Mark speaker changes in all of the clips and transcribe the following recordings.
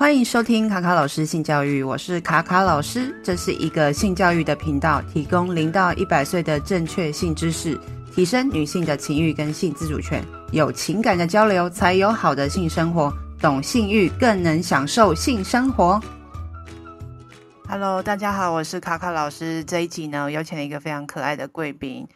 Speaker 1: 欢迎收听卡卡老师性教育，我是卡卡老师，这是一个性教育的频道，提供零到一百岁的正确性知识，提升女性的情欲跟性自主权，有情感的交流才有好的性生活，懂性欲更能享受性生活。Hello，大家好，我是卡卡老师，这一集呢，邀请了一个非常可爱的贵宾，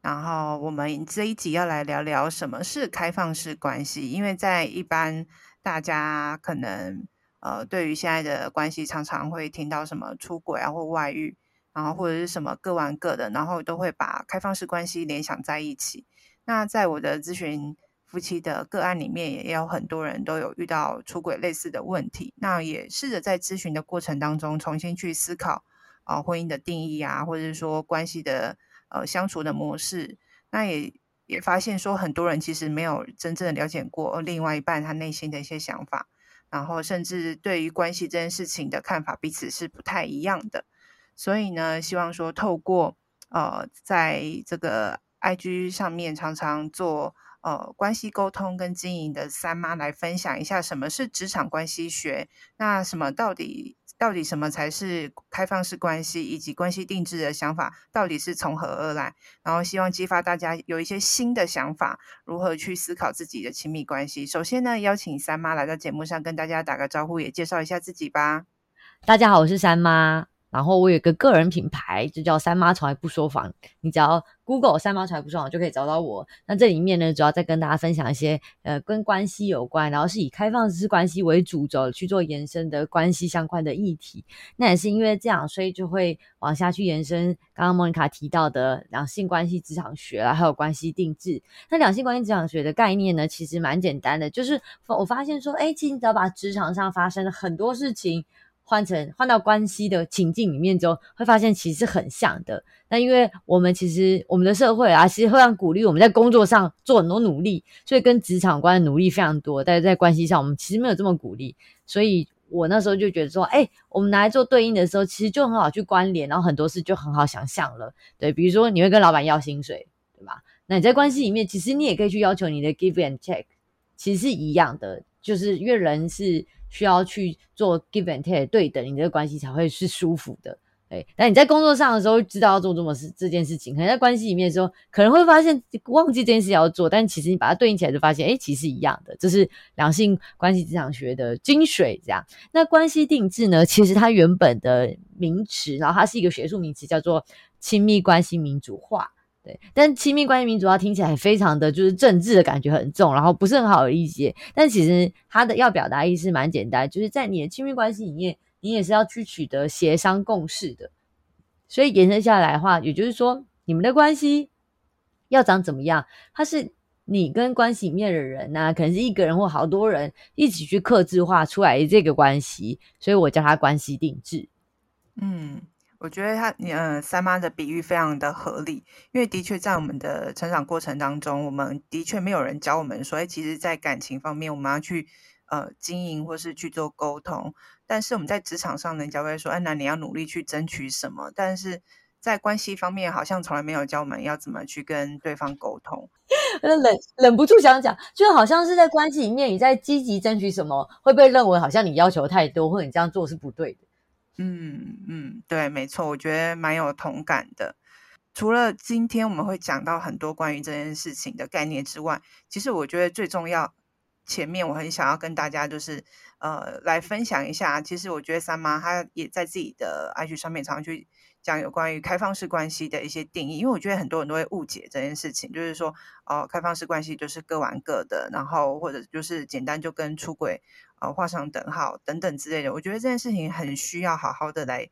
Speaker 1: 然后我们这一集要来聊聊什么是开放式关系，因为在一般大家可能。呃，对于现在的关系，常常会听到什么出轨啊，或外遇，然后或者是什么各玩各的，然后都会把开放式关系联想在一起。那在我的咨询夫妻的个案里面，也有很多人都有遇到出轨类似的问题。那也试着在咨询的过程当中，重新去思考啊、婚姻的定义啊，或者是说关系的呃相处的模式。那也也发现说，很多人其实没有真正的了解过另外一半他内心的一些想法。然后，甚至对于关系这件事情的看法，彼此是不太一样的。所以呢，希望说透过呃，在这个 IG 上面常常做呃关系沟通跟经营的三妈来分享一下什么是职场关系学，那什么到底。到底什么才是开放式关系，以及关系定制的想法到底是从何而来？然后希望激发大家有一些新的想法，如何去思考自己的亲密关系。首先呢，邀请三妈来到节目上跟大家打个招呼，也介绍一下自己吧。
Speaker 2: 大家好，我是三妈。然后我有个个人品牌，就叫三妈从来不说谎。你只要 Google 三妈从来不说谎，就可以找到我。那这里面呢，主要在跟大家分享一些呃跟关系有关，然后是以开放式关系为主轴去做延伸的关系相关的议题。那也是因为这样，所以就会往下去延伸刚刚莫妮卡提到的两性关系职场学啊，还有关系定制。那两性关系职场学的概念呢，其实蛮简单的，就是我发现说，哎，其实你只要把职场上发生的很多事情。换成换到关系的情境里面之后，会发现其实很像的。那因为我们其实我们的社会啊，其实会让鼓励我们在工作上做很多努力，所以跟职场关的努力非常多。但是在关系上，我们其实没有这么鼓励。所以我那时候就觉得说，哎，我们拿来做对应的时候，其实就很好去关联，然后很多事就很好想象了。对，比如说你会跟老板要薪水，对吧？那你在关系里面，其实你也可以去要求你的 give and take，其实是一样的，就是因为人是。需要去做 give and take 对等，你这个关系才会是舒服的。哎，但你在工作上的时候知道要做这么事这件事情，可能在关系里面的时候可能会发现忘记这件事要做，但其实你把它对应起来就发现，哎，其实一样的。这是两性关系职场学的精髓。这样，那关系定制呢？其实它原本的名词，然后它是一个学术名词，叫做亲密关系民主化。对，但亲密关系民主化听起来非常的就是政治的感觉很重，然后不是很好理解。但其实它的要表达意思蛮简单，就是在你的亲密关系里面，你也是要去取得协商共识的。所以延伸下来的话，也就是说，你们的关系要长怎么样？它是你跟关系里面的人呐，可能是一个人或好多人一起去客制化出来的这个关系，所以我叫它关系定制。
Speaker 1: 嗯。我觉得他，嗯、三妈的比喻非常的合理，因为的确在我们的成长过程当中，我们的确没有人教我们说，哎，其实，在感情方面，我们要去呃经营或是去做沟通。但是我们在职场上，人家会说，哎，那你要努力去争取什么？但是在关系方面，好像从来没有教我们要怎么去跟对方沟通。
Speaker 2: 忍忍不住想讲，就好像是在关系里面，你在积极争取什么，会被认为好像你要求太多，或者你这样做是不对的。
Speaker 1: 嗯嗯，对，没错，我觉得蛮有同感的。除了今天我们会讲到很多关于这件事情的概念之外，其实我觉得最重要，前面我很想要跟大家就是呃来分享一下。其实我觉得三妈她也在自己的 IG 上面常常去讲有关于开放式关系的一些定义，因为我觉得很多人都会误解这件事情，就是说哦、呃，开放式关系就是各玩各的，然后或者就是简单就跟出轨。呃，画上等号等等之类的，我觉得这件事情很需要好好的来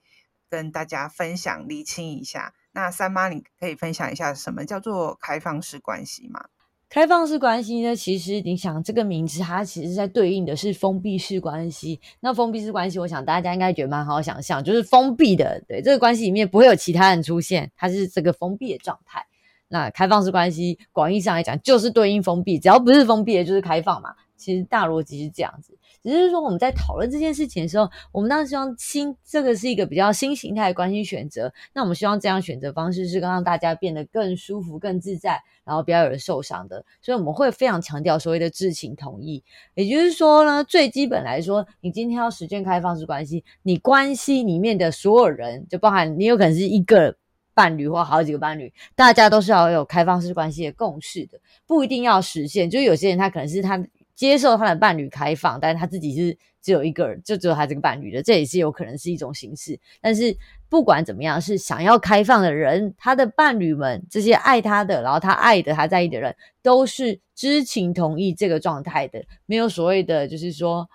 Speaker 1: 跟大家分享、厘清一下。那三妈，你可以分享一下什么叫做开放式关系吗？
Speaker 2: 开放式关系呢，其实你想这个名字，它其实在对应的是封闭式关系。那封闭式关系，我想大家应该觉得蛮好想象，就是封闭的，对，这个关系里面不会有其他人出现，它是这个封闭的状态。那开放式关系，广义上来讲，就是对应封闭，只要不是封闭的，就是开放嘛。其实大逻辑是这样子。只是说我们在讨论这件事情的时候，我们当时希望新这个是一个比较新形态的关系选择。那我们希望这样选择方式是让大家变得更舒服、更自在，然后不要有人受伤的。所以我们会非常强调所谓的知情同意。也就是说呢，最基本来说，你今天要实践开放式关系，你关系里面的所有人，就包含你有可能是一个。伴侣或好几个伴侣，大家都是要有开放式关系的共识的，不一定要实现。就有些人他可能是他接受他的伴侣开放，但是他自己是只有一个人，就只有他这个伴侣的，这也是有可能是一种形式。但是不管怎么样，是想要开放的人，他的伴侣们这些爱他的，然后他爱的，他在意的人，都是知情同意这个状态的，没有所谓的就是说，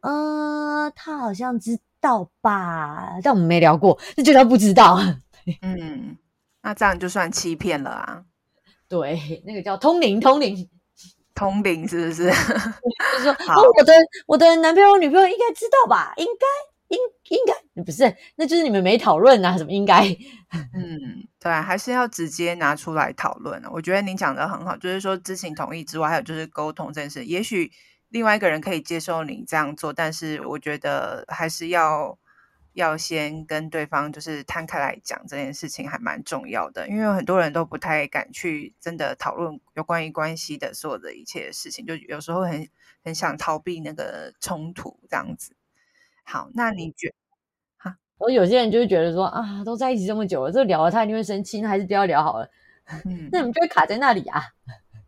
Speaker 2: 呃，他好像知道吧，但我们没聊过，那就他不知道。
Speaker 1: 嗯，那这样就算欺骗了啊？
Speaker 2: 对，那个叫通灵，通灵，
Speaker 1: 通灵是不是？
Speaker 2: 就是说，哦，我的我的男朋友女朋友应该知道吧？应该，应应该不是？那就是你们没讨论啊？什么应该？
Speaker 1: 嗯，对，还是要直接拿出来讨论。我觉得您讲的很好，就是说知情同意之外，还有就是沟通这件事。也许另外一个人可以接受你这样做，但是我觉得还是要。要先跟对方就是摊开来讲这件事情还蛮重要的，因为有很多人都不太敢去真的讨论有关于关系的所有的一切事情，就有时候很很想逃避那个冲突这样子。好，那你觉？哈，
Speaker 2: 我有些人就会觉得说啊，都在一起这么久了，这聊了他一定会生气，那还是不要聊好了。嗯，那你们就会卡在那里啊。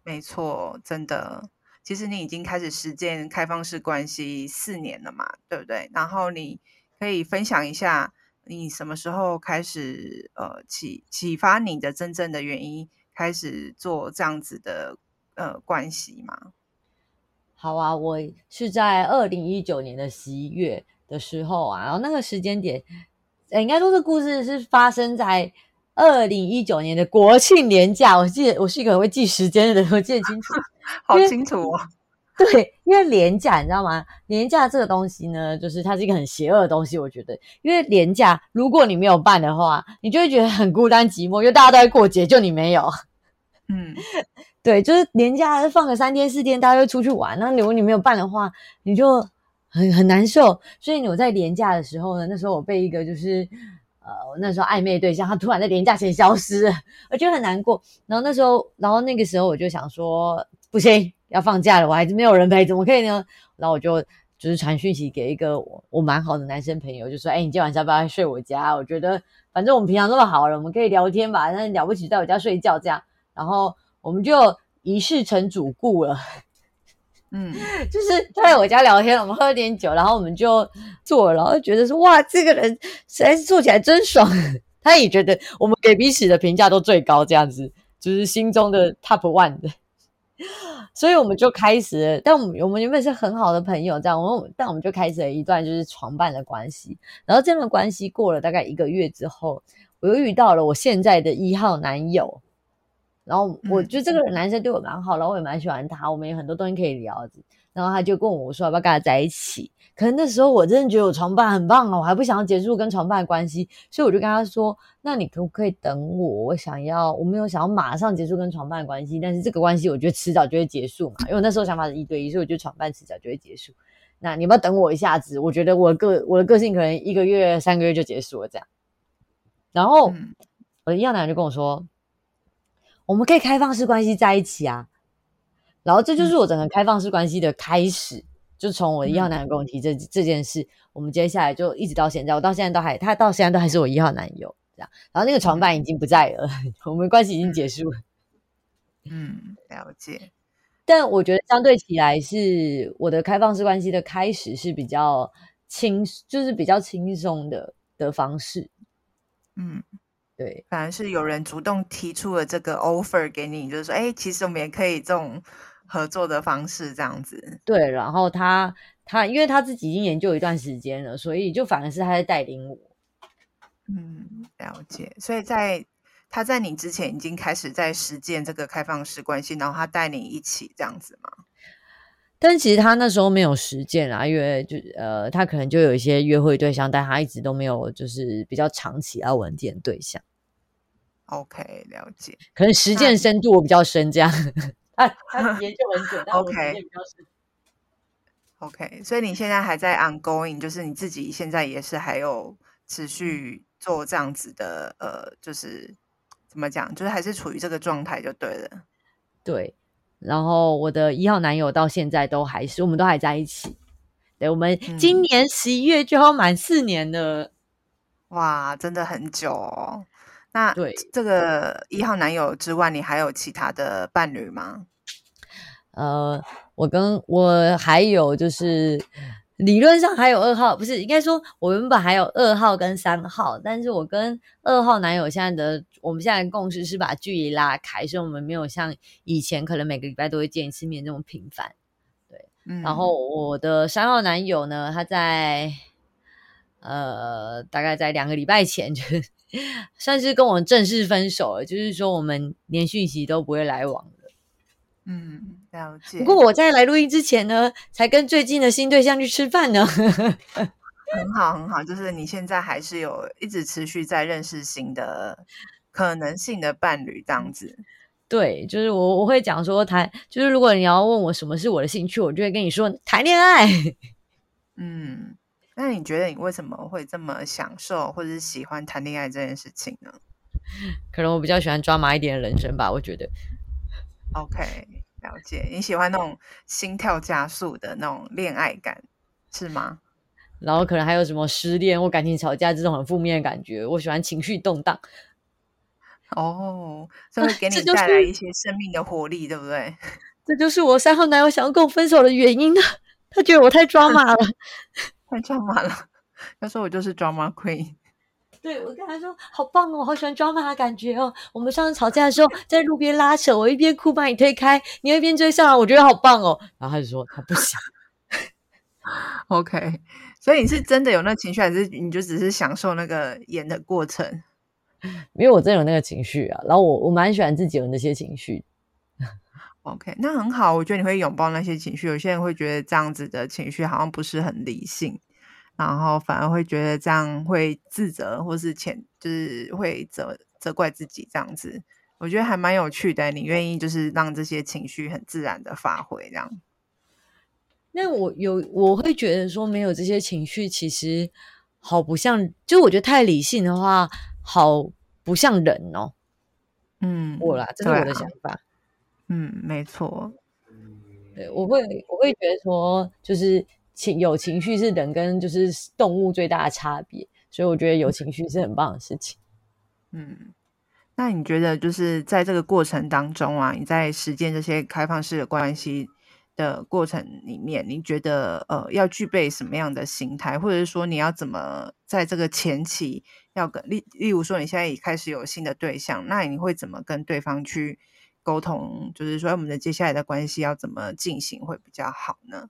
Speaker 1: 没错，真的。其实你已经开始实践开放式关系四年了嘛，对不对？然后你。可以分享一下你什么时候开始呃启启发你的真正的原因，开始做这样子的呃关系吗？
Speaker 2: 好啊，我是在二零一九年的十一月的时候啊，然后那个时间点，呃，应该说这故事是发生在二零一九年的国庆年假。我记得我是一个很会记时间的人，我记得清楚，
Speaker 1: 好清楚哦。
Speaker 2: 对，因为廉价，你知道吗？廉价这个东西呢，就是它是一个很邪恶的东西。我觉得，因为廉价，如果你没有办的话，你就会觉得很孤单寂寞，因为大家都在过节，就你没有。
Speaker 1: 嗯，对，
Speaker 2: 就是连假放个三天四天，大家会出去玩。那如果你没有办的话，你就很很难受。所以我在廉价的时候呢，那时候我被一个就是呃，我那时候暧昧对象，他突然在连假前消失了，我觉得很难过。然后那时候，然后那个时候我就想说，不行。要放假了，我还是没有人陪，怎么可以呢？然后我就就是传讯息给一个我我蛮好的男生朋友，就说：“哎，你今天晚上要不要睡我家？我觉得反正我们平常那么好了，我们可以聊天吧。那了不起在我家睡觉这样。然后我们就一试成主顾了，
Speaker 1: 嗯，
Speaker 2: 就是在我家聊天，我们喝了点酒，然后我们就做，然后觉得说哇，这个人实在是做起来真爽。他也觉得我们给彼此的评价都最高，这样子就是心中的 top one 的。”所以我们就开始了，但我们我们原本是很好的朋友，这样，我们但我们就开始了一段就是床伴的关系。然后这段关系过了大概一个月之后，我又遇到了我现在的一号男友。然后我觉得这个男生对我蛮好，然后我也蛮喜欢他，我们有很多东西可以聊。然后他就跟我说要不要跟他在一起。可能那时候我真的觉得我床伴很棒哦，我还不想要结束跟床伴的关系，所以我就跟他说：“那你可不可以等我？我想要，我没有想要马上结束跟床伴的关系，但是这个关系我觉得迟早就会结束嘛。因为我那时候想法是一对一，所以我觉得床伴迟早就会结束。那你要不要等我一下子？我觉得我的个我的个性可能一个月、三个月就结束了这样。然后、嗯、我的一样男人就跟我说：我们可以开放式关系在一起啊。然后这就是我整个开放式关系的开始。嗯”就从我一号男友跟我提这、嗯、这件事，我们接下来就一直到现在，我到现在都还，他到现在都还是我一号男友这样。然后那个床伴已经不在了，嗯、我们关系已经结束了。
Speaker 1: 嗯，了解。
Speaker 2: 但我觉得相对起来，是我的开放式关系的开始是比较轻，就是比较轻松的的方式。
Speaker 1: 嗯，
Speaker 2: 对，
Speaker 1: 反而是有人主动提出了这个 offer 给你，就是说，哎，其实我们也可以这种。合作的方式这样子，
Speaker 2: 对，然后他他因为他自己已经研究一段时间了，所以就反而是他在带领我。
Speaker 1: 嗯，了解。所以在他在你之前已经开始在实践这个开放式关系，然后他带你一起这样子吗？
Speaker 2: 但其实他那时候没有实践啊，因为就呃，他可能就有一些约会对象，但他一直都没有就是比较长期要稳定对象。
Speaker 1: OK，了解。
Speaker 2: 可能实践深度我比较深，这样。啊，他研究很久，但我时间比较
Speaker 1: OK，所以你现在还在 ongoing，就是你自己现在也是还有持续做这样子的，呃，就是怎么讲，就是还是处于这个状态就对了。
Speaker 2: 对，然后我的一号男友到现在都还是，我们都还在一起。对，我们今年十一月就要满四年了。嗯，
Speaker 1: 哇，真的很久哦。那对这个一号男友之外，你还有其他的伴侣吗？
Speaker 2: 呃，我跟我还有就是理论上还有二号，不是应该说我原本还有二号跟三号，但是我跟二号男友现在的我们现在的共识是把距离拉开，所以我们没有像以前可能每个礼拜都会见一次面这么频繁。嗯，然后我的三号男友呢，他在呃大概在两个礼拜前就 算是跟我正式分手了，就是说我们连讯息都不会来往了。
Speaker 1: 嗯，了解。
Speaker 2: 不过我在来录音之前呢，才跟最近的新对象去吃饭呢。
Speaker 1: 很好，很好，就是你现在还是有一直持续在认识新的可能性的伴侣这样子。
Speaker 2: 对，就是我我会讲说谈，就是如果你要问我什么是我的兴趣，我就会跟你说谈恋爱。
Speaker 1: 嗯，那你觉得你为什么会这么享受或者是喜欢谈恋爱这件事情呢？
Speaker 2: 可能我比较喜欢抓马一点的人生吧，我觉得。
Speaker 1: OK，了解。你喜欢那种心跳加速的那种恋爱感，是吗？
Speaker 2: 然后可能还有什么失恋或感情吵架这种很负面的感觉，我喜欢情绪动荡。
Speaker 1: 哦，这会给你带来一些生命的活力，对不对？
Speaker 2: 这就是我三号男友想要跟我分手的原因呢。他觉得我太抓马了，
Speaker 1: 太抓马了。他说我就是 drama queen。
Speaker 2: 对，我跟他说好棒哦，我好喜欢抓马的感觉哦。我们上次吵架的时候在路边拉扯，我一边哭把你推开，你一边追上来，我觉得好棒哦。然后他就说他不想。
Speaker 1: OK，所以你是真的有那情绪，还是你就只是享受那个演的过程？
Speaker 2: 因为我真有那个情绪啊，然后我我蛮喜欢自己有那些情绪。
Speaker 1: OK，那很好，我觉得你会拥抱那些情绪。有些人会觉得这样子的情绪好像不是很理性，然后反而会觉得这样会自责，或是前就是会责责怪自己这样子。我觉得还蛮有趣的，你愿意就是让这些情绪很自然的发挥这样。
Speaker 2: 那我有我会觉得说，没有这些情绪，其实好不像，就我觉得太理性的话。好不像人哦，
Speaker 1: 嗯，
Speaker 2: 我啦，这是我的想法，
Speaker 1: 嗯，没错，
Speaker 2: 对，我会我会觉得说，就是情有情绪是人跟就是动物最大的差别，所以我觉得有情绪是很棒的事情，
Speaker 1: 嗯，那你觉得就是在这个过程当中啊，你在实践这些开放式的关系的过程里面，你觉得呃要具备什么样的心态，或者是说你要怎么在这个前期？要跟例例如说，你现在已开始有新的对象，那你会怎么跟对方去沟通？就是说，我们的接下来的关系要怎么进行会比较好呢？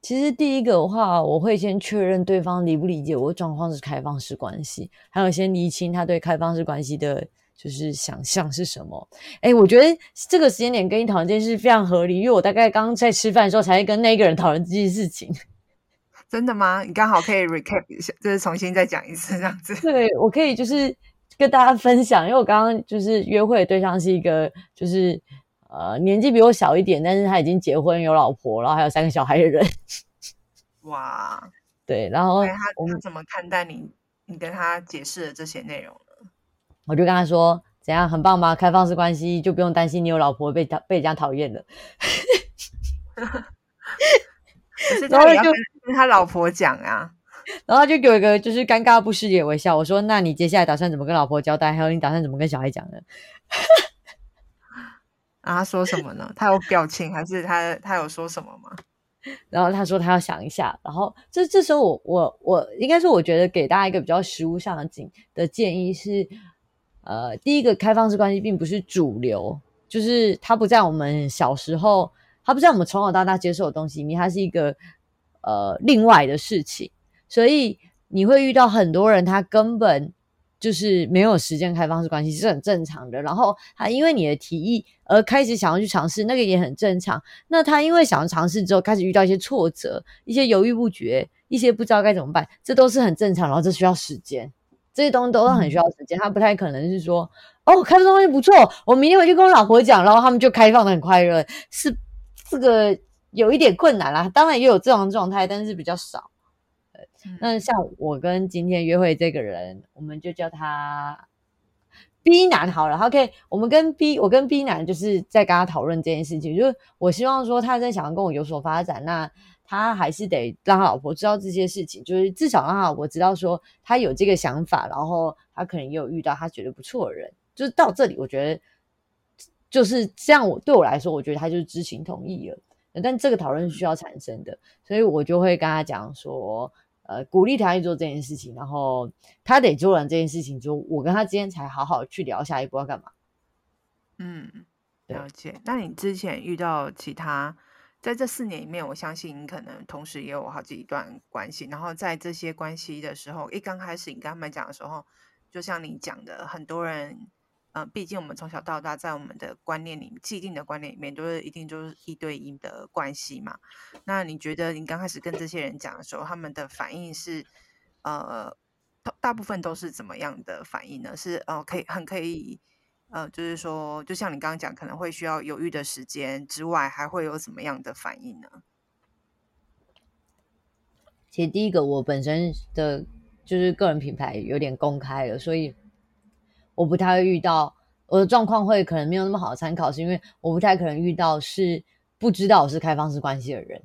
Speaker 2: 其实第一个的话，我会先确认对方理不理解我的状况是开放式关系，还有先厘清他对开放式关系的就是想象是什么。哎，我觉得这个时间点跟你讨论这件事非常合理，因为我大概刚刚在吃饭的时候才会跟那个人讨论这件事情。
Speaker 1: 真的吗？你刚好可以 recap 一下，就是重新再讲一次这样子。
Speaker 2: 对，我可以就是跟大家分享，因为我刚刚就是约会的对象是一个，就是呃年纪比我小一点，但是他已经结婚有老婆，然后还有三个小孩的人。
Speaker 1: 哇，
Speaker 2: 对，然后
Speaker 1: 他他怎么看待你？你跟他解释的这些内容呢？
Speaker 2: 我就跟他说，怎样很棒吗？开放式关系就不用担心你有老婆被他被人家讨厌了。
Speaker 1: 然后就跟他老婆讲啊，
Speaker 2: 然后他就给我一个就是尴尬不失礼的微笑。我说：“那你接下来打算怎么跟老婆交代？还有你打算怎么跟小孩讲呢？”
Speaker 1: 啊，他说什么呢？他有表情还是他他有说什么吗？
Speaker 2: 然后他说他要想一下。然后这这时候我我我应该说，我觉得给大家一个比较实务上的建的建议是：呃，第一个开放式关系并不是主流，就是它不在我们小时候。它不在我们从小到大接受的东西，里面它是一个呃另外的事情，所以你会遇到很多人，他根本就是没有时间开放式关系是很正常的。然后他因为你的提议而开始想要去尝试，那个也很正常。那他因为想要尝试之后，开始遇到一些挫折，一些犹豫不决，一些不知道该怎么办，这都是很正常。然后这需要时间，这些东西都很需要时间。他不太可能是说哦，开放式关系不错，我明天回去跟我老婆讲，然后他们就开放的很快乐，是。这个有一点困难啦。当然也有这种状态，但是比较少。那像我跟今天约会这个人，我们就叫他 B 男好了。OK，我们跟 B，我跟 B 男就是在跟他讨论这件事情，就是我希望说他在想要跟我有所发展，那他还是得让他老婆知道这些事情，就是至少让他老婆知道说他有这个想法，然后他可能也有遇到他觉得不错的人。就是到这里，我觉得就是这样。我对我来说，我觉得他就是知情同意了。但这个讨论是需要产生的，所以我就会跟他讲说。呃，鼓励他去做这件事情，然后他得做完这件事情之后，我跟他之间才好好去聊下一步要干嘛。
Speaker 1: 嗯，了解。那你之前遇到其他，在这四年里面，我相信你可能同时也有好几段关系，然后在这些关系的时候，一刚开始你跟他们讲的时候，就像你讲的，很多人。嗯，毕竟我们从小到大，在我们的观念里，既定的观念里面，都是一定就是一对一的关系嘛。那你觉得你刚开始跟这些人讲的时候，他们的反应是，呃，大部分都是怎么样的反应呢？是呃，可以很可以，呃，就是说，就像你刚刚讲，可能会需要犹豫的时间之外，还会有什么样的反应呢？
Speaker 2: 其实第一个，我本身的就是个人品牌有点公开了，所以。我不太会遇到我的状况，会可能没有那么好的参考，是因为我不太可能遇到是不知道我是开放式关系的人。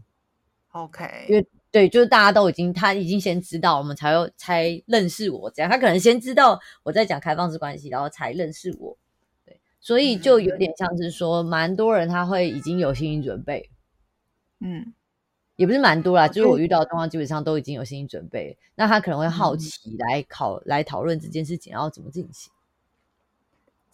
Speaker 1: OK，
Speaker 2: 因为对，就是大家都已经他已经先知道，我们才有才认识我这样。他可能先知道我在讲开放式关系，然后才认识我。对，所以就有点像是说，蛮多人他会已经有心理准备。
Speaker 1: 嗯，
Speaker 2: 也不是蛮多啦，就是我遇到的状况基本上都已经有心理准备。那他可能会好奇来考、嗯、来讨论这件事情，然后怎么进行。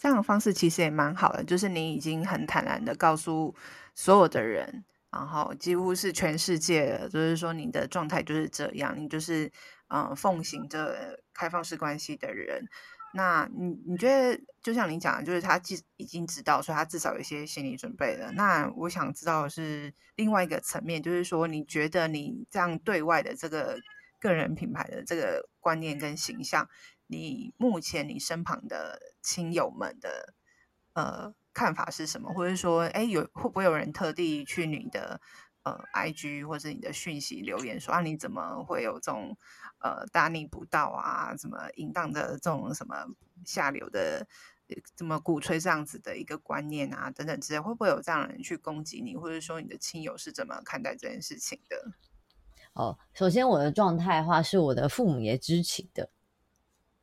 Speaker 1: 这样的方式其实也蛮好的，就是你已经很坦然的告诉所有的人，然后几乎是全世界了，就是说你的状态就是这样，你就是嗯、奉行着开放式关系的人。那你你觉得，就像你讲的，就是他既已经知道，所以他至少有一些心理准备了。那我想知道的是另外一个层面，就是说你觉得你这样对外的这个个人品牌的这个观念跟形象。你目前你身旁的亲友们的呃看法是什么？或者说，哎，有会不会有人特地去你的呃 IG 或者你的讯息留言说啊，你怎么会有这种呃大逆不道啊，什么淫荡的这种什么下流的，怎么鼓吹这样子的一个观念啊等等之类，会不会有这样的人去攻击你，或者说你的亲友是怎么看待这件事情的？
Speaker 2: 哦，首先我的状态的话，是我的父母也知情的。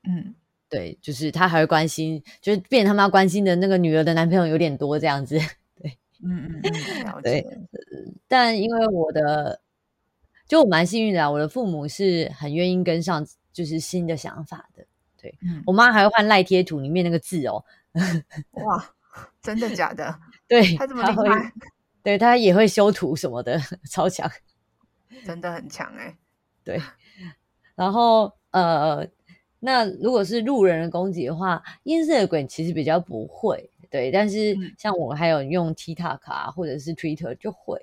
Speaker 1: 嗯，
Speaker 2: 对，就是他还会关心，就是变他们要关心的那个女儿的男朋友有点多这样子，对，
Speaker 1: 嗯嗯嗯，
Speaker 2: 对，但因为我的，就我蛮幸运的啊，我的父母是很愿意跟上，就是新的想法的。对，嗯，我妈还会换赖贴图里面那个字哦，
Speaker 1: 哇，真的假的？
Speaker 2: 对，
Speaker 1: 他这么厉害，
Speaker 2: 对他也会修图什么的，超强，
Speaker 1: 真的很强哎。
Speaker 2: 对，然后呃。那如果是路人的攻击的话，Instagram 其实比较不会，对。但是像我还有用 TikTok 啊，或者是 Twitter 就会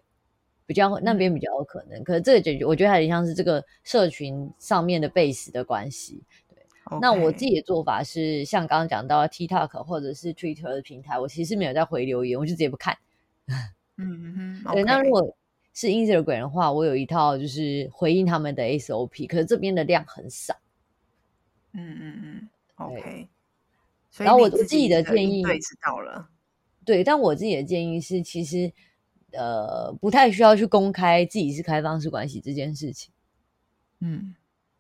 Speaker 2: 比较那边比较有可能。可是这个解决，我觉得还有点像是这个社群上面的 base 的关系。对.那我自己的做法是，像刚刚讲到 TikTok 或者是 Twitter 的平台，我其实没有在回留言，我就直接不看。
Speaker 1: 嗯哼，
Speaker 2: 对。那如果是 Instagram 的话，我有一套就是回应他们的 SOP，可是这边的量很少。
Speaker 1: 嗯嗯嗯，OK。
Speaker 2: 然后我自己的建议，
Speaker 1: 对，知道了。
Speaker 2: 对，但我自己的建议是，其实呃，不太需要去公开自己是开放式关系这件事情。
Speaker 1: 嗯，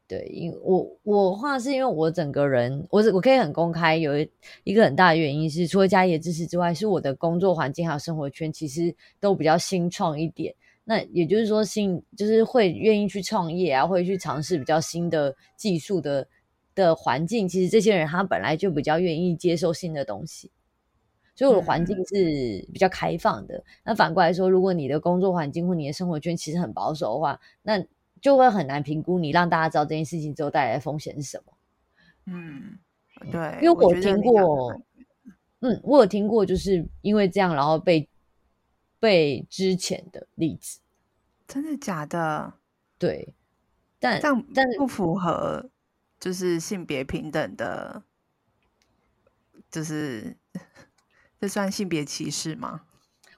Speaker 2: 对，因为我我话是因为我整个人，我我可以很公开，有一一个很大的原因是，除了家里的支持之外，是我的工作环境还有生活圈其实都比较新创一点。那也就是说，新就是会愿意去创业啊，会去尝试比较新的技术的。的环境，其实这些人他本来就比较愿意接受新的东西，所以我的环境是比较开放的。嗯、那反过来说，如果你的工作环境或你的生活圈其实很保守的话，那就会很难评估你让大家知道这件事情之后带来的风险是什么。
Speaker 1: 嗯，对，
Speaker 2: 因为我听过，嗯，我有听过，就是因为这样然后被被之前的例子。
Speaker 1: 真的假的？
Speaker 2: 对，但但
Speaker 1: 不符合。就是性别平等的，就是这算性别歧视吗？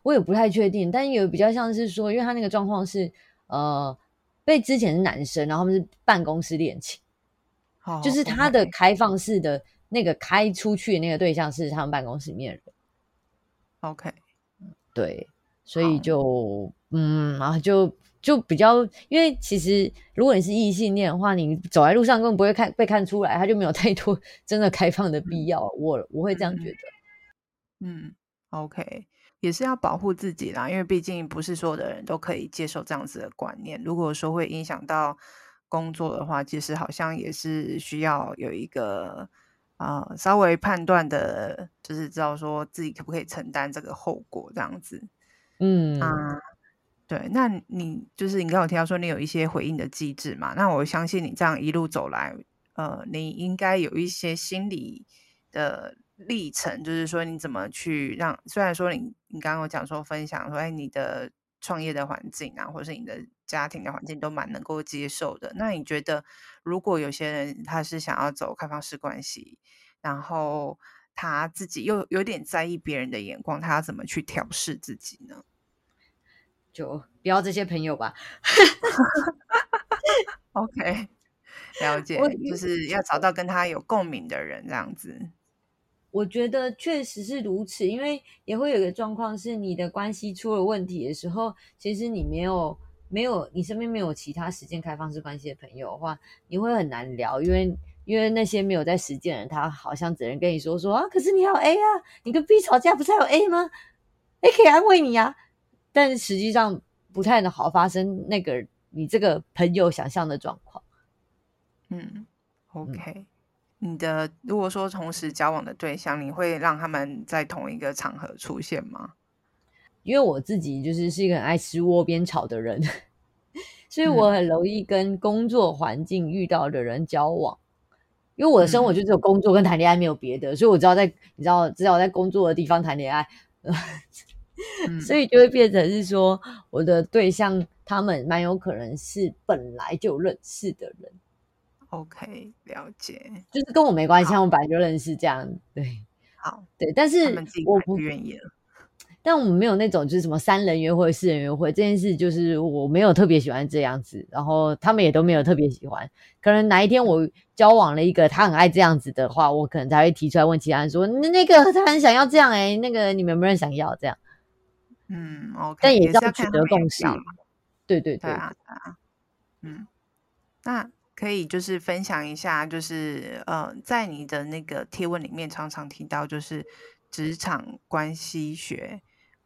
Speaker 2: 我也不太确定，但有比较像是说，因为他那个状况是，呃，被之前是男生，然后他们是办公室恋情，
Speaker 1: 哦、
Speaker 2: 就是他的开放式的那个开出去的那个对象是他们办公室里面的人。
Speaker 1: OK，
Speaker 2: 对，所以就嗯，然后就就比较，因为其实如果你是异性恋的话，你走在路上根本不会看被看出来，他就没有太多 真的开放的必要。嗯、我我会这样觉得。
Speaker 1: 嗯，OK，也是要保护自己啦，因为毕竟不是所有的人都可以接受这样子的观念。如果说会影响到工作的话，其实好像也是需要有一个。啊、呃，稍微判断的，就是知道说自己可不可以承担这个后果，这样子。
Speaker 2: 嗯
Speaker 1: 啊、对，那你就是你刚有提到说你有一些回应的机制嘛？那我相信你这样一路走来，呃，你应该有一些心理的历程，就是说你怎么去让，虽然说你你刚刚有讲说分享说，哎，你的创业的环境啊，或是你的家庭的环境都蛮能够接受的。那你觉得，如果有些人他是想要走开放式关系，然后他自己又有点在意别人的眼光，他要怎么去调试自己呢？
Speaker 2: 就不要这些朋友吧。
Speaker 1: OK，了解，就是要找到跟他有共鸣的人，这样子。
Speaker 2: 我觉得确实是如此，因为也会有一个状况是，你的关系出了问题的时候，其实你没有没有你身边没有其他实践开放式关系的朋友的话，你会很难聊，因为。因为那些没有在实践的人，他好像只能跟你说说啊，可是你还有 A 啊，你跟 B 吵架不是还有 A 吗？A 可以安慰你啊，但是实际上不太能好发生那个你这个朋友想象的状况。
Speaker 1: 嗯，OK，嗯，你的如果说同时交往的对象，你会让他们在同一个场合出现吗？
Speaker 2: 因为我自己就是是一个很爱吃窝边草的人，所以我很容易跟工作环境遇到的人交往。因为我的生活就只有工作跟谈恋爱，没有别的，嗯、所以我知道在你知道，知道在工作的地方谈恋爱，嗯、所以就会变成是说，我的对象他们蛮有可能是本来就认识的人。
Speaker 1: OK，了解，
Speaker 2: 就是跟我没关系，我们本来就认识，这样对。
Speaker 1: 好，
Speaker 2: 对，但是我不
Speaker 1: 愿意了。
Speaker 2: 但我们没有那种就是什么三人约会、四人约会这件事，就是我没有特别喜欢这样子，然后他们也都没有特别喜欢。可能哪一天我交往了一个他很爱这样子的话，我可能才会提出来问其他人说：“那那个他很想要这样哎、欸，那个你们有没有人想要这样？”
Speaker 1: 嗯，OK，
Speaker 2: 但也是要取得共识。对对对，
Speaker 1: 对啊，对啊，嗯，那可以就是分享一下，就是呃，在你的那个贴文里面常常提到就是职场关系学。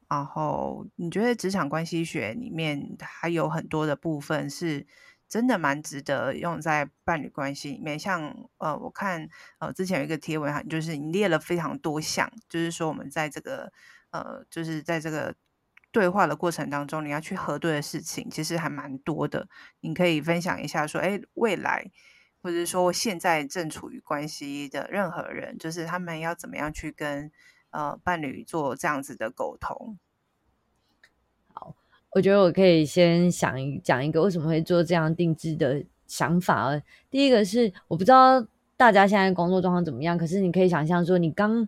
Speaker 1: 然后你觉得职场关系学里面还有很多的部分是真的蛮值得用在伴侣关系里面，像呃，我看呃之前有一个贴文哈，就是你列了非常多项，就是说我们在这个呃，就是在这个对话的过程当中，你要去核对的事情其实还蛮多的。你可以分享一下说，哎，未来或者说现在正处于关系的任何人，就是他们要怎么样去跟。呃，伴侣做这样子的沟通。
Speaker 2: 好，我觉得我可以先想一讲一个为什么会做这样定制的想法。第一个是我不知道大家现在工作状况怎么样，可是你可以想象说，你刚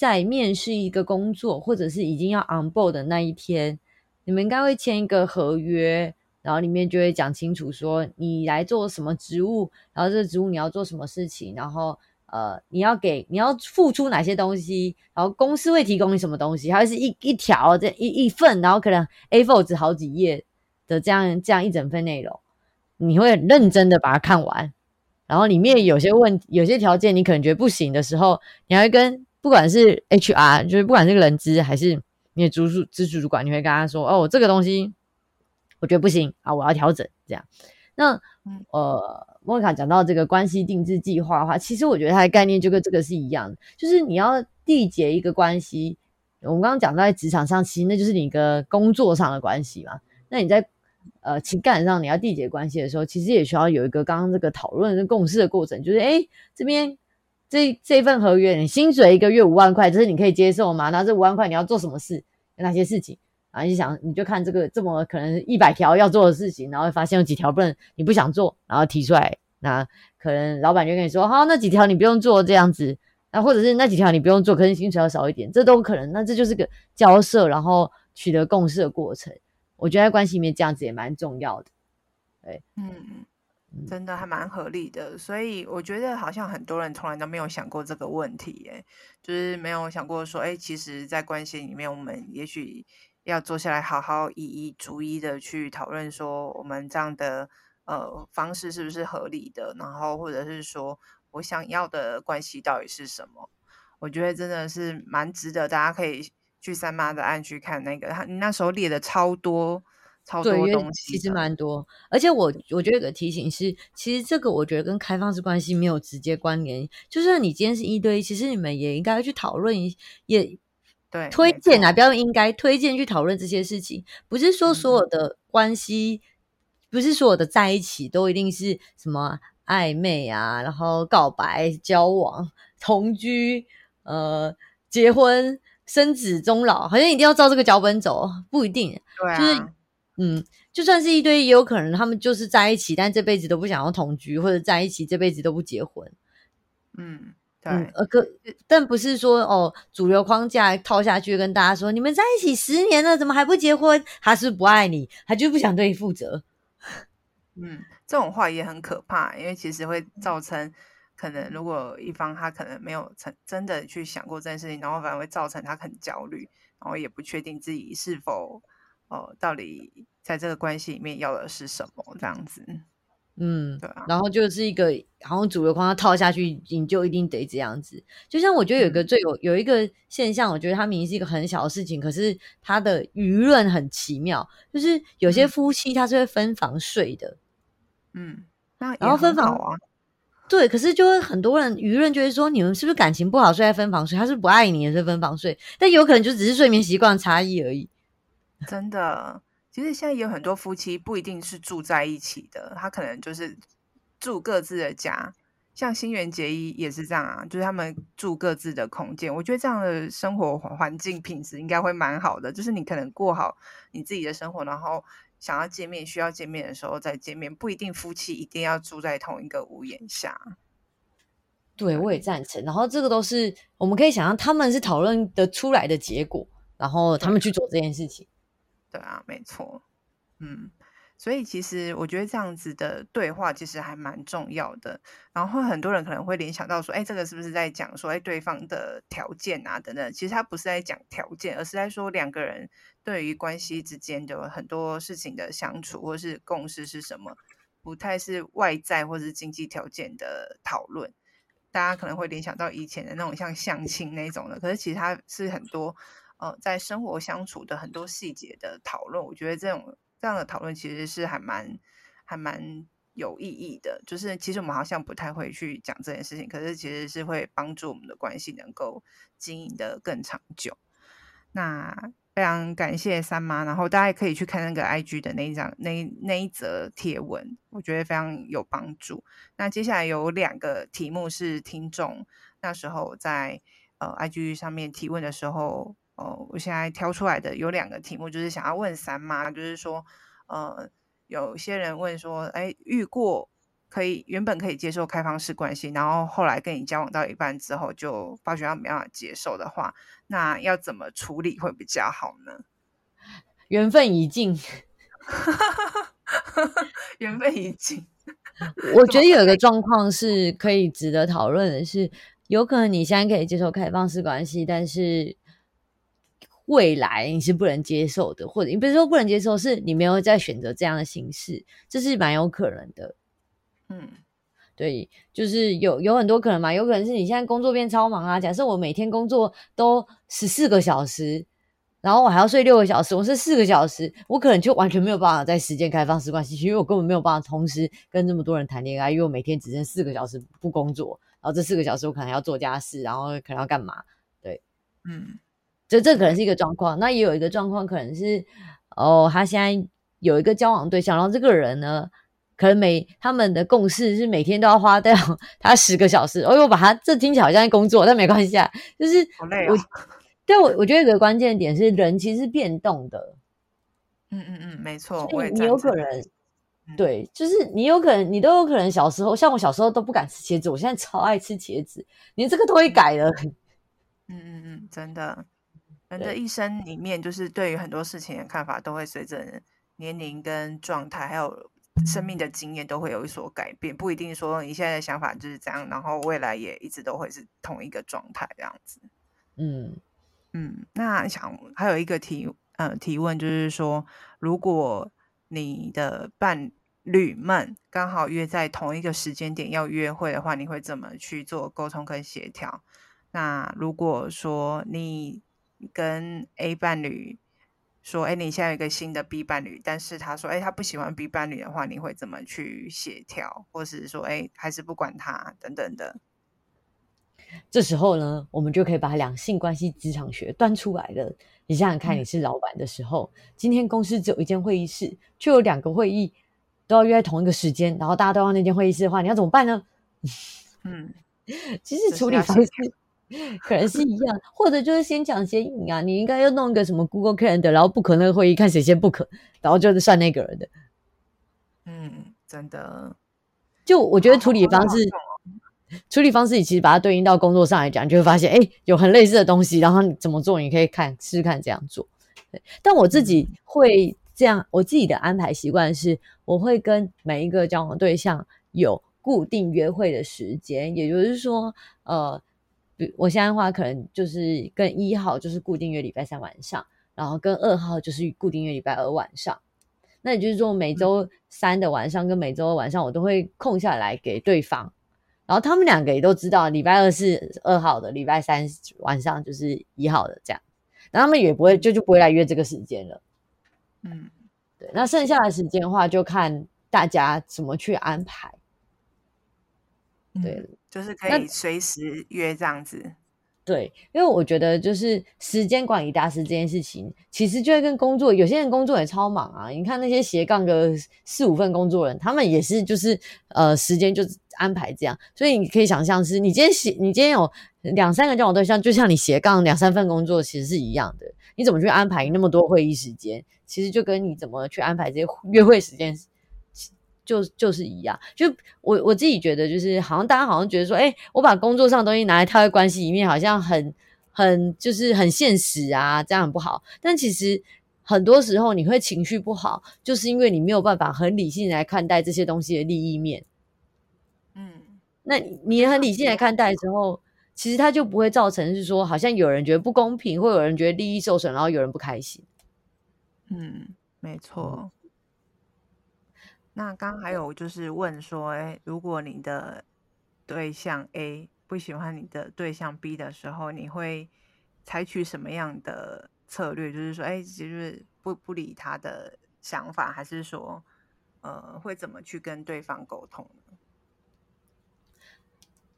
Speaker 2: 在面试一个工作，或者是已经要 on board 的那一天，你们应该会签一个合约，然后里面就会讲清楚说你来做什么职务，然后这个职务你要做什么事情，然后。呃，你要给你要付出哪些东西，然后公司会提供你什么东西，还是一一条这一一份，然后可能 A4 纸好几页的这样这样一整份内容，你会很认真的把它看完，然后里面有些问，有些条件你可能觉得不行的时候，你还会跟不管是 HR，就是不管是个人资还是你的直属直属主管，你会跟他说，哦，这个东西我觉得不行啊，我要调整这样。那呃。莫妮卡讲到这个关系定制计划的话，其实我觉得它的概念就跟这个是一样的，就是你要缔结一个关系。我们刚刚讲到在职场上，其实那就是你一个工作上的关系嘛。那你在呃情感上你要缔结关系的时候，其实也需要有一个刚刚这个讨论跟共识的过程，就是哎这边这这份合约，你薪水一个月五万块，这是你可以接受吗？那这五万块你要做什么事？有哪些事情？然后你想，你就看这个这么可能一百条要做的事情，然后发现有几条不能，你不想做，然后提出来，那可能老板就跟你说，好，那几条你不用做这样子，那或者是那几条你不用做，可是薪水要少一点，这都可能。那这就是个交涉，然后取得共识的过程。我觉得在关系里面这样子也蛮重要的。对，
Speaker 1: 嗯，真的还蛮合理的。所以我觉得好像很多人从来都没有想过这个问题，哎，就是没有想过说，哎，其实，在关系里面，我们也许要坐下来好好一一逐一的去讨论，说我们这样的呃方式是不是合理的，然后或者是说。我想要的关系到底是什么？我觉得真的是蛮值得，大家可以去三妈的案去看那个，他你那时候列的超多超多东西，
Speaker 2: 其实蛮多。而且我我觉得有个提醒是，其实这个我觉得跟开放式关系没有直接关联。就算你今天是一对一，其实你们也应该去讨论，也
Speaker 1: 对
Speaker 2: 推荐啊，不要应该推荐去讨论这些事情。不是说所有的关系，嗯、不是所有的在一起都一定是什么。暧昧啊，然后告白、交往、同居，呃，结婚、生子、终老，好像一定要照这个脚本走，不一定。
Speaker 1: 对啊，
Speaker 2: 就是，嗯，就算是一对一，也有可能他们就是在一起，但这辈子都不想要同居，或者在一起这辈子都不结婚。
Speaker 1: 嗯，对。
Speaker 2: 呃、嗯，可但不是说哦，主流框架套下去，跟大家说，你们在一起十年了，怎么还不结婚？他是不，是不爱你，他就不想对你负责。
Speaker 1: 嗯。这种话也很可怕，因为其实会造成可能，如果一方他可能没有曾真的去想过这件事情，然后反而会造成他很焦虑，然后也不确定自己是否哦，到底在这个关系里面要的是什么这样子。
Speaker 2: 嗯，
Speaker 1: 对啊。
Speaker 2: 然后就是一个好像主流框架套下去，你就一定得这样子。就像我觉得有一个最有有一个现象，我觉得它明明是一个很小的事情，可是它的舆论很奇妙，就是有些夫妻他是会分房睡的。
Speaker 1: 嗯，那
Speaker 2: 然后分房啊，对，可是就会很多人舆论就会说，你们是不是感情不好，睡在分房睡？他是不爱你，也是分房睡，但有可能就只是睡眠习惯差异而已。
Speaker 1: 真的，其实现在有很多夫妻不一定是住在一起的，他可能就是住各自的家，像新垣结衣也是这样啊，就是他们住各自的空间。我觉得这样的生活环境品质应该会蛮好的，就是你可能过好你自己的生活，然后。想要见面，需要见面的时候再见面，不一定夫妻一定要住在同一个屋檐下。
Speaker 2: 对，我也赞成。然后这个都是我们可以想象，他们是讨论的出来的结果，然后他们去做这件事情。
Speaker 1: 对啊，没错。嗯。所以其实我觉得这样子的对话其实还蛮重要的。然后很多人可能会联想到说，哎，这个是不是在讲说，哎，对方的条件啊等等？其实他不是在讲条件，而是在说两个人对于关系之间的很多事情的相处或是共识是什么，不太是外在或是经济条件的讨论。大家可能会联想到以前的那种像相亲那种的，可是其实它是很多呃在生活相处的很多细节的讨论。我觉得这种。这样的讨论其实是还蛮还蛮有意义的，就是其实我们好像不太会去讲这件事情，可是其实是会帮助我们的关系能够经营得更长久。那非常感谢三妈，然后大家也可以去看那个 IG 的那一张那那一则贴文，我觉得非常有帮助。那接下来有两个题目是听众那时候在呃 IG 上面提问的时候。哦，我现在挑出来的有两个题目，就是想要问三妈，就是说，呃，有些人问说，哎，遇过可以原本可以接受开放式关系，然后后来跟你交往到一半之后，就发觉他没办法接受的话，那要怎么处理会比较好呢？
Speaker 2: 缘分已尽，
Speaker 1: 缘分已尽。
Speaker 2: 我 觉得有一个状况是可以值得讨论的是，有可能你现在可以接受开放式关系，但是。未来你是不能接受的，或者你不是说不能接受，是你没有再选择这样的形式，这是蛮有可能的。
Speaker 1: 嗯，
Speaker 2: 对，就是有有很多可能嘛，有可能是你现在工作变超忙啊。假设我每天工作都十四个小时，然后我还要睡六个小时，我睡四个小时，我可能就完全没有办法在时间开放式关系，因为我根本没有办法同时跟这么多人谈恋爱，因为我每天只剩四个小时不工作，然后这四个小时我可能要做家事，然后可能要干嘛？对，
Speaker 1: 嗯。
Speaker 2: 这这可能是一个状况，那也有一个状况，可能是哦，他现在有一个交往对象，然后这个人呢，可能每他们的共识是每天都要花掉他十个小时。哦，我把他这听起来好像在工作，但没关系啊，就是
Speaker 1: 好累啊。
Speaker 2: 对，我我觉得有个关键点是人其实是变动的。
Speaker 1: 嗯嗯嗯，没错，
Speaker 2: 你有可能，对，就是你有可能，你都有可能小时候，像我小时候都不敢吃茄子，我现在超爱吃茄子，连这个都会改了。
Speaker 1: 嗯嗯嗯，真的，人的一生里面，就是对于很多事情的看法，都会随着年龄跟状态，还有生命的经验，都会有所改变。不一定说你现在的想法就是这样，然后未来也一直都会是同一个状态这样子。嗯嗯，那想还有一个提呃提问，就是说，如果你的伴侣们刚好约在同一个时间点要约会的话，你会怎么去做沟通跟协调？那如果说你跟 A 伴侣说，哎，你现在有一个新的 B 伴侣，但是他说，哎，他不喜欢 B 伴侣的话，你会怎么去协调，或是说，哎，还是不管他等等的？
Speaker 2: 这时候呢，我们就可以把两性关系职场学端出来了。你想想看，你是老板的时候，嗯、今天公司只有一间会议室，却有两个会议都要约在同一个时间，然后大家都要那间会议室的话，你要怎么办呢？嗯，其实处理方式 可能是一样，或者就是先讲先赢啊。你应该要弄一个什么 Google Calendar，然后 book 那个会议，看谁先 book，然后就是算那个人的。
Speaker 1: 嗯，真的。
Speaker 2: 就我觉得处理方式。处理方式，你其实把它对应到工作上来讲，就会发现，哎，有很类似的东西，然后你怎么做，你可以看试试看这样做。对，但我自己会这样，我自己的安排习惯是，我会跟每一个交往对象有固定约会的时间，也就是说，呃，比我现在的话，可能就是跟一号就是固定约礼拜三晚上，然后跟二号就是固定约礼拜二晚上。那也就是说，每周三的晚上跟每周二晚上，我都会空下来给对方。然后他们两个也都知道，礼拜二是二号的，礼拜三晚上就是一号的，这样，然后他们也不会就就不会来约这个时间了。嗯，对。那剩下的时间的话，就看大家怎么去安排。对，
Speaker 1: 嗯，就是可以随时约这样子。
Speaker 2: 对，因为我觉得就是时间管理大师这件事情，其实就会跟工作，有些人工作也超忙啊。你看那些斜杠个四五份工作人，他们也是就是呃时间就安排这样。所以你可以想象是，你今天斜，你今天有两三个交往对象，就像你斜杠两三份工作，其实是一样的。你怎么去安排那么多会议时间？其实就跟你怎么去安排这些约会时间。就就是一样，就我我自己觉得，就是好像大家好像觉得说，哎、欸，我把工作上的东西拿来套在关系里面，好像很很就是很现实啊，这样很不好。但其实很多时候你会情绪不好，就是因为你没有办法很理性来看待这些东西的利益面。嗯，那你很理性来看待之后，其实它就不会造成是说，好像有人觉得不公平，或有人觉得利益受损，然后有人不开心。
Speaker 1: 嗯，没错。那刚刚还有就是问说，哎，如果你的对象 A 不喜欢你的对象 B 的时候，你会采取什么样的策略？就是说，哎，就是不不理他的想法，还是说，呃，会怎么去跟对方沟通呢？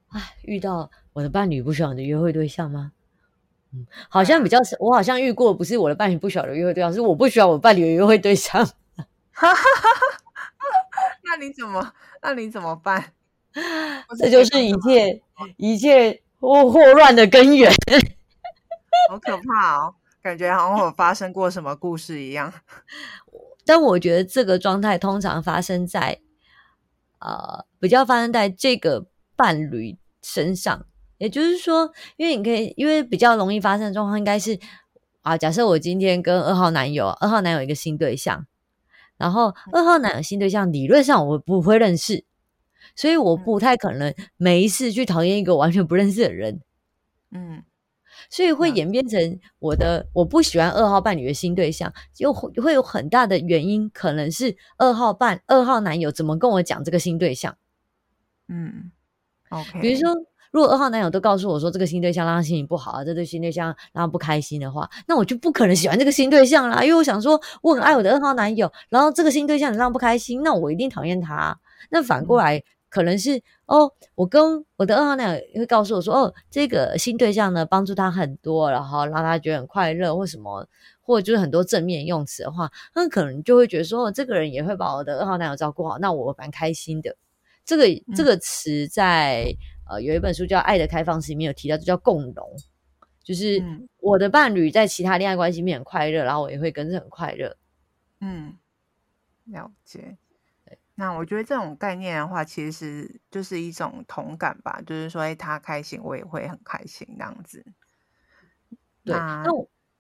Speaker 2: 哎，遇到我的伴侣不喜欢我的约会对象吗？嗯，好像比较少，我好像遇过，不是我的伴侣不喜欢的约会对象，是我不喜欢我伴侣的约会对象。哈哈哈。
Speaker 1: 那你怎么？那你怎么办？
Speaker 2: 这就是一切一切祸祸乱的根源。
Speaker 1: 好可怕哦！感觉好像我发生过什么故事一样。
Speaker 2: 但我觉得这个状态通常发生在呃，比较发生在这个伴侣身上。也就是说，因为你可以，因为比较容易发生的状况，应该是啊，假设我今天跟二号男友，二号男友一个新对象。然后二号男友新对象理论上我不会认识，所以我不太可能每一次去讨厌一个完全不认识的人，嗯，所以会演变成我的我不喜欢二号伴侣的新对象，又会会有很大的原因，可能是二号伴二号男友怎么跟我讲这个新对象，
Speaker 1: 嗯，OK，
Speaker 2: 比如说。如果二号男友都告诉我说这个新对象让他心情不好啊，这对新对象让他不开心的话，那我就不可能喜欢这个新对象啦。因为我想说我很爱我的二号男友，然后这个新对象让他不开心，那我一定讨厌他。那反过来可能是哦，我跟我的二号男友会告诉我说哦，这个新对象呢帮助他很多，然后让他觉得很快乐或什么，或者就是很多正面用词的话，那可能就会觉得说哦，这个人也会把我的二号男友照顾好，那我蛮开心的。这个这个词在。呃，有一本书叫《爱的开放式》，里面有提到，就叫共融，就是我的伴侣在其他恋爱关系里面很快乐，然后我也会跟着很快乐。
Speaker 1: 嗯，了解。对，那我觉得这种概念的话，其实就是一种同感吧，就是说，哎，他开心，我也会很开心，这样子。
Speaker 2: 对，那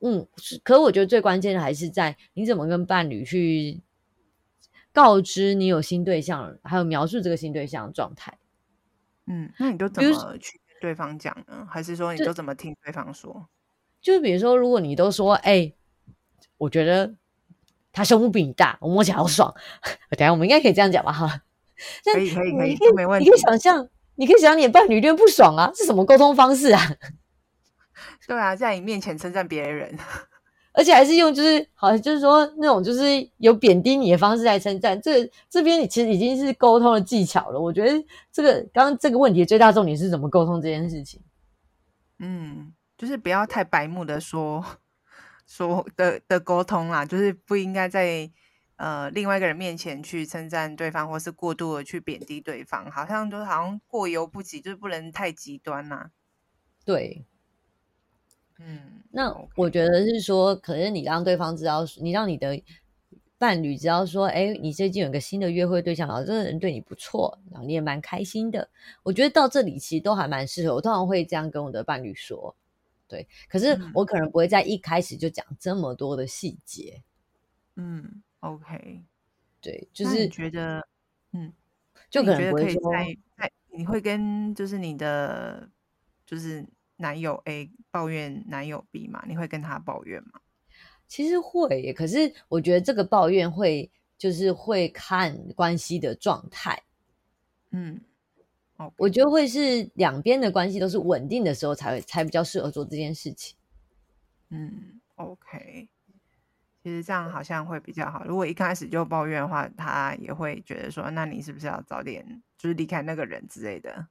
Speaker 2: 嗯，可是我觉得最关键的还是在你怎么跟伴侣去告知你有新对象，还有描述这个新对象的状态。
Speaker 1: 嗯，那你都怎么去跟对方讲呢？还是说你都怎么听对方说？
Speaker 2: 就，是比如说，如果你都说，哎，我觉得。他胸部比你大，我摸起来好爽。等下我们应该可以这样讲吧？哈，
Speaker 1: 可以可以可以，没问题。
Speaker 2: 你可以想象，你可以想象你的伴侣就不爽啊，是什么沟通方式啊？
Speaker 1: 对啊，在你面前称赞别人，
Speaker 2: 而且还是用就是好像就是说那种就是有贬低你的方式来称赞。这这边其实已经是沟通的技巧了。我觉得这个刚刚这个问题最大重点是怎么沟通这件事情。
Speaker 1: 嗯，就是不要太白目的说。说的的沟通啦，就是不应该在呃另外一个人面前去称赞对方，或是过度的去贬低对方，好像都好像过犹不及，就是不能太极端呐。
Speaker 2: 对，嗯，那我觉得是说，可是你让对方知道，你让你的伴侣知道说，哎，你最近有个新的约会对象，然后这个人对你不错，然后你也蛮开心的。我觉得到这里其实都还蛮适合，我通常会这样跟我的伴侣说。对，可是我可能不会在一开始就讲这么多的细节。
Speaker 1: 嗯，OK，
Speaker 2: 对，就是
Speaker 1: 觉得，嗯，
Speaker 2: 就可能不
Speaker 1: 会说在在，你会跟就是你的就是男友 A 抱怨男友 B 吗？你会跟他抱怨吗？
Speaker 2: 其实会，可是我觉得这个抱怨会就是会看关系的状态。嗯。Okay. 我觉得会是两边的关系都是稳定的时候才会才比较适合做这件事情。
Speaker 1: 嗯，OK，其实这样好像会比较好。如果一开始就抱怨的话，他也会觉得说，那你是不是要早点就是离开那个人之类的？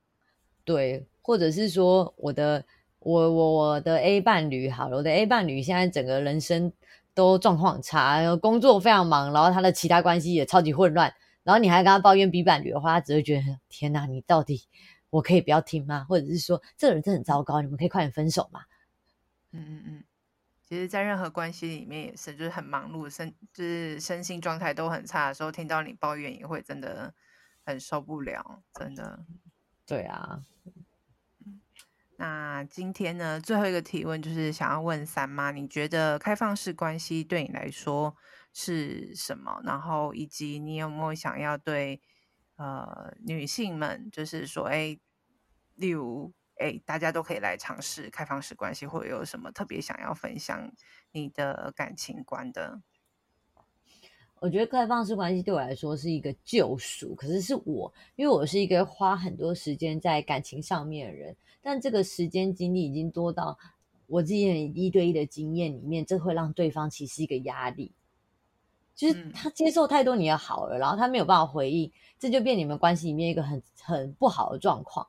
Speaker 2: 对，或者是说我的我我我的 A 伴侣好了，我的 A 伴侣现在整个人生都状况很差，然后工作非常忙，然后他的其他关系也超级混乱。然后你还跟他抱怨 B 伴侣的话，他只会觉得天哪，你到底我可以不要听吗？或者是说这个人真的很糟糕，你们可以快点分手吗？
Speaker 1: 嗯嗯嗯，其实，在任何关系里面也是，就是很忙碌，身就是身心状态都很差的时候，听到你抱怨也会真的很受不了，真的。
Speaker 2: 对啊。
Speaker 1: 那今天呢，最后一个提问就是想要问三妈，你觉得开放式关系对你来说是什么？然后以及你有没有想要对呃女性们，就是说，哎，例如，哎，大家都可以来尝试开放式关系，或者有什么特别想要分享你的感情观的？
Speaker 2: 我觉得开放式关系对我来说是一个救赎，可是是我，因为我是一个花很多时间在感情上面的人，但这个时间精力已经多到我自己一对一的经验里面，这会让对方其实是一个压力，就是他接受太多你的好了，然后他没有办法回应，这就变你们关系里面一个很很不好的状况。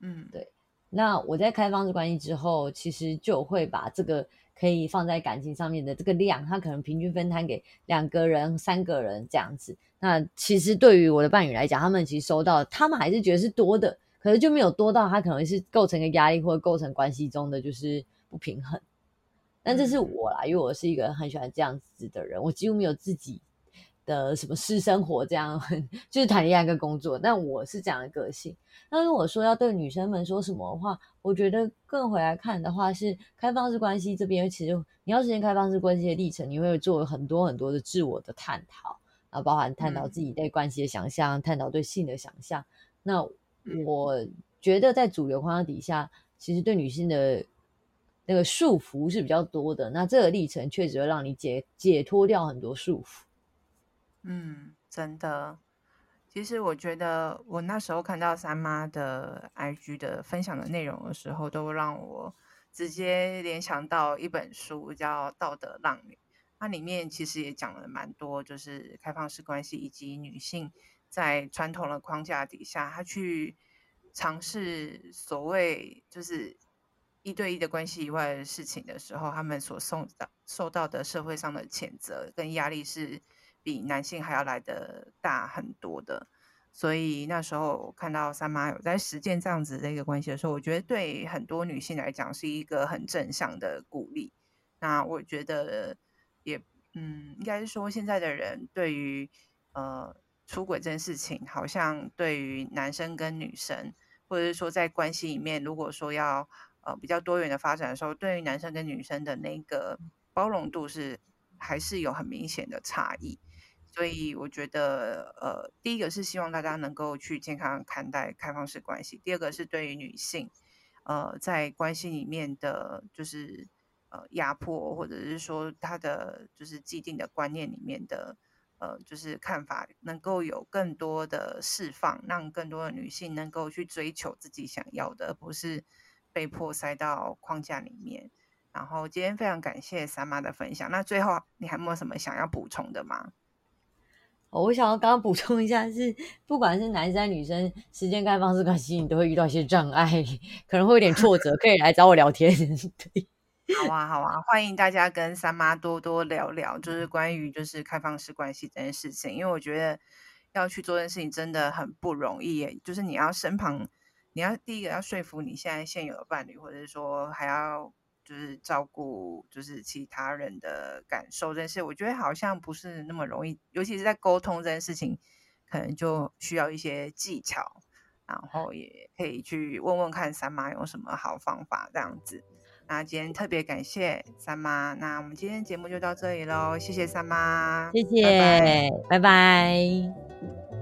Speaker 2: 嗯，对。那我在开放式关系之后，其实就会把这个。可以放在感情上面的这个量，他可能平均分摊给两个人、三个人这样子。那其实对于我的伴侣来讲，他们其实收到，他们还是觉得是多的，可是就没有多到他可能是构成一个压力，或者构成关系中的就是不平衡。但这是我啦，因为我是一个很喜欢这样子的人，我几乎没有自己的什么私生活，这样就是谈恋爱跟工作。但我是这样的个性。那如果说要对女生们说什么的话，我觉得更回来看的话是开放式关系这边，其实你要实现开放式关系的历程，你会做很多很多的自我的探讨，啊，包含探讨自己对关系的想象，嗯、探讨对性的想象。那我觉得在主流框架底下，其实对女性的那个束缚是比较多的。那这个历程确实会让你解解脱掉很多束缚。
Speaker 1: 嗯，真的。其实我觉得，我那时候看到三妈的 IG 的分享的内容的时候，都让我直接联想到一本书，叫《道德浪女》。它里面其实也讲了蛮多，就是开放式关系以及女性在传统的框架底下，她去尝试所谓就是一对一的关系以外的事情的时候，他们所受到受到的社会上的谴责跟压力是。比男性还要来的大很多的，所以那时候看到三妈有在实践这样子的一个关系的时候，我觉得对很多女性来讲是一个很正向的鼓励。那我觉得也，嗯，应该是说现在的人对于呃，出轨这件事情，好像对于男生跟女生，或者是说在关系里面，如果说要呃比较多元的发展的时候，对于男生跟女生的那个包容度是还是有很明显的差异。所以我觉得，呃，第一个是希望大家能够去健康看待开放式关系，第二个是对于女性，呃，在关系里面的就是呃压迫，或者是说她的就是既定的观念里面的。呃，就是看法能够有更多的释放，让更多的女性能够去追求自己想要的，而不是被迫塞到框架里面。然后今天非常感谢三妈的分享。那最后你还没有什么想要补充的吗？
Speaker 2: 我想要刚刚补充一下是，不管是男生女生，时间开放式关系，你都会遇到一些障碍，可能会有点挫折，可以来找我聊天。对。
Speaker 1: 好啊，好啊，欢迎大家跟三妈多多聊聊，就是关于就是开放式关系这件事情，因为我觉得要去做这件事情真的很不容易耶，就是你要身旁，你要第一个要说服你现在现有的伴侣，或者是说还要就是照顾就是其他人的感受这件事，我觉得好像不是那么容易，尤其是在沟通这件事情，可能就需要一些技巧，然后也可以去问问看三妈有什么好方法这样子。那今天特别感谢三妈，那我们今天节目就到这里喽，谢谢三妈，
Speaker 2: 谢谢，拜拜。拜拜。